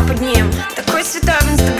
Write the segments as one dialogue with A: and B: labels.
A: западним Такой святой в инстаграме.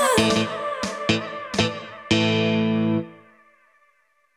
A: love.